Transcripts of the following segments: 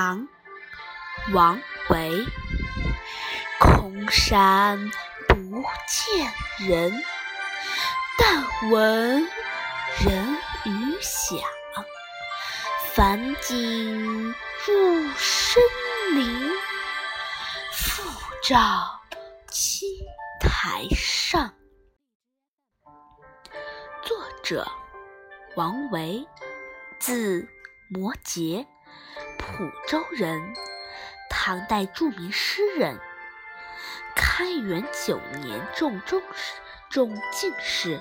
唐·王维，空山不见人，但闻人语响。返景入深林，复照青苔上。作者：王维，字摩诘，蒲州人，唐代著名诗人。开元九年中中中进士，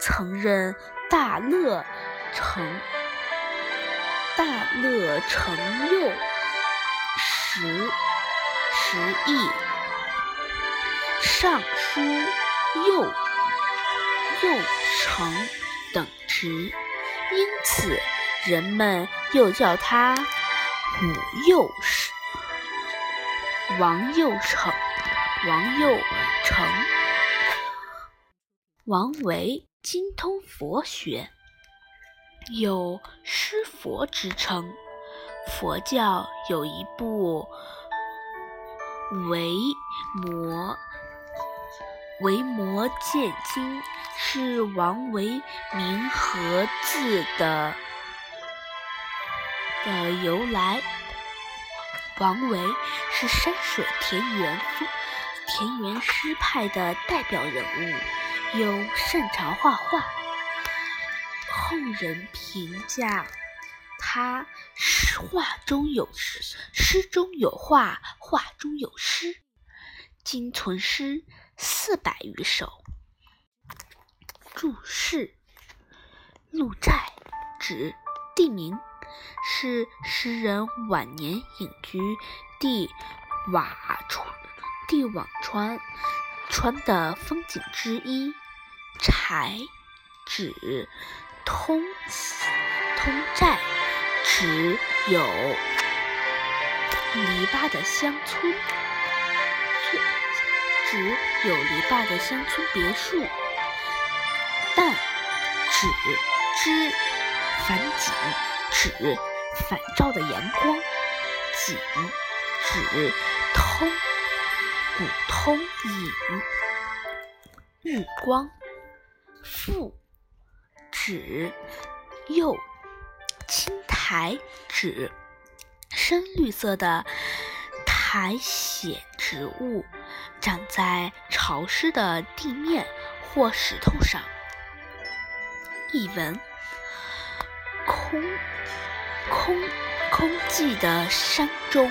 曾任大乐城。大乐城右十十邑尚书右右丞等职，因此人们又叫他武右丞王右丞王右丞。王维精通佛学。有师佛之称，佛教有一部《维摩维摩诘经》，是王维名和字的的由来。王维是山水田园风田园诗派的代表人物，又擅长画画。后人评价他诗画中有诗，诗中有画，画中有诗，今存诗四百余首。注释：鹿寨指地名，是诗人晚年隐居地瓦川地辋川川的风景之一。柴指。通通寨指有篱笆的乡村，指有篱笆的乡村别墅。但指之繁景，指反照的阳光。景指通古通影日光。复指又青苔，指深绿色的苔藓植物，长在潮湿的地面或石头上。译文：空空空寂的山中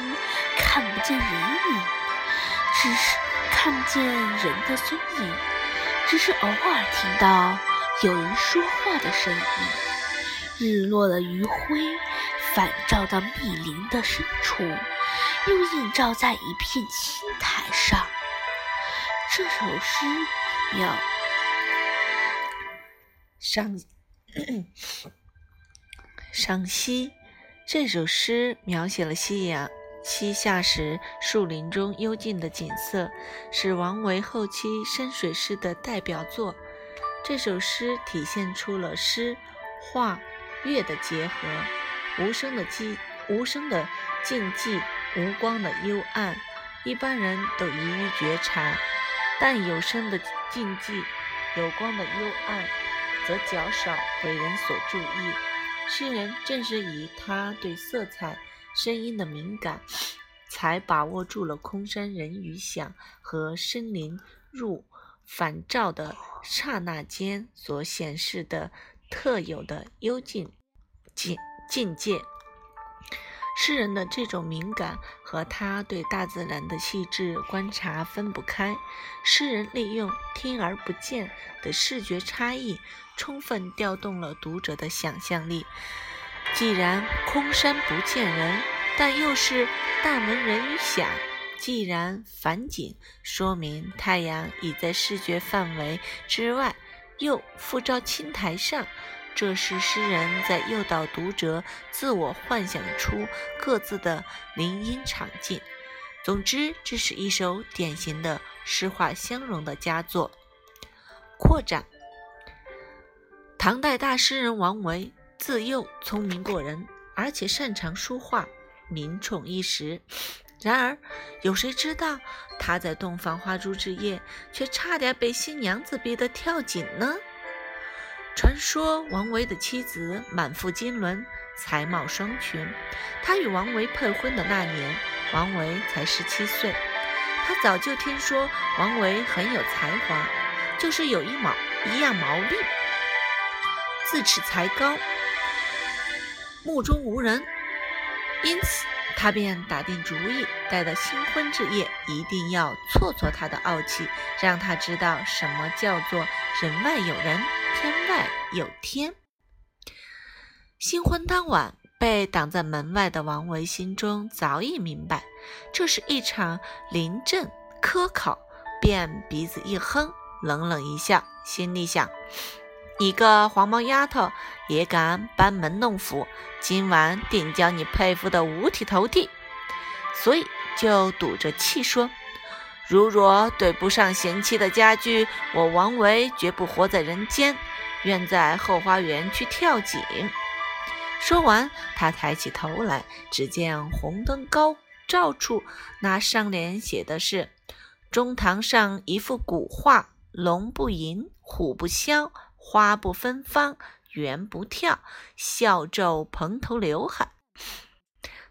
看不见人影，只是看不见人的踪影，只是偶尔听到。有人说话的声音，日落的余晖反照到密林的深处，又映照在一片青苔上。这首诗描赏 赏析，这首诗描写了夕阳西下时树林中幽静的景色，是王维后期山水诗的代表作。这首诗体现出了诗、画、乐的结合，无声的寂，无声的静寂，无光的幽暗，一般人都易于觉察；但有声的静寂，有光的幽暗，则较少为人所注意。诗人正是以他对色彩、声音的敏感，才把握住了空山人语响和森林入。反照的刹那间所显示的特有的幽静境境界，诗人的这种敏感和他对大自然的细致观察分不开。诗人利用听而不见的视觉差异，充分调动了读者的想象力。既然空山不见人，但又是但闻人语响。既然反景，说明太阳已在视觉范围之外，又复照青苔上，这是诗人在诱导读者自我幻想出各自的林荫场景。总之，这是一首典型的诗画相融的佳作。扩展：唐代大诗人王维，自幼聪明过人，而且擅长书画。名宠一时。然而，有谁知道他在洞房花烛之夜，却差点被新娘子逼得跳井呢？传说王维的妻子满腹经纶，才貌双全。他与王维配婚的那年，王维才十七岁。他早就听说王维很有才华，就是有一毛一样毛病，自恃才高，目中无人。因此。他便打定主意，待到新婚之夜，一定要挫挫他的傲气，让他知道什么叫做人外有人，天外有天。新婚当晚，被挡在门外的王维心中早已明白，这是一场临阵科考，便鼻子一哼，冷冷一笑，心里想。你个黄毛丫头也敢班门弄斧，今晚定将你佩服的五体投地。所以就赌着气说：“如若对不上贤妻的家具，我王维绝不活在人间，愿在后花园去跳井。”说完，他抬起头来，只见红灯高照处，那上联写的是：“中堂上一幅古画，龙不吟，虎不啸。”花不芬芳，猿不跳，笑皱蓬头刘海。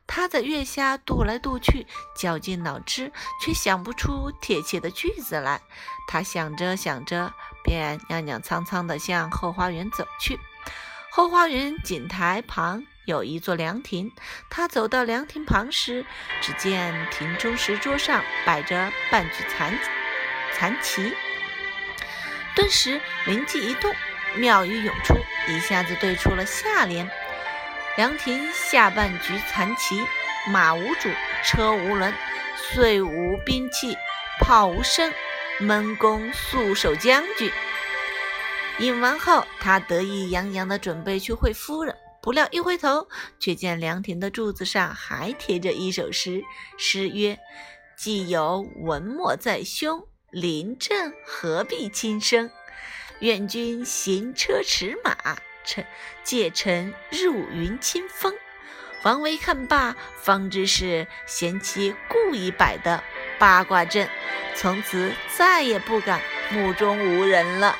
他在月下踱来踱去，绞尽脑汁，却想不出贴切的句子来。他想着想着，便踉踉跄跄地向后花园走去。后花园井台旁有一座凉亭。他走到凉亭旁时，只见亭中石桌上摆着半具残残棋，顿时灵机一动。妙语涌出，一下子对出了下联：“凉亭下半局残棋，马无主，车无轮，岁无兵器，炮无声，闷弓素守将军。”饮完后，他得意洋洋地准备去会夫人，不料一回头，却见凉亭的柱子上还贴着一首诗，诗曰：“既有文墨在胸，临阵何必轻生。”愿君行车驰马，臣借臣入云清风。王维看罢，方知是贤妻故意摆的八卦阵，从此再也不敢目中无人了。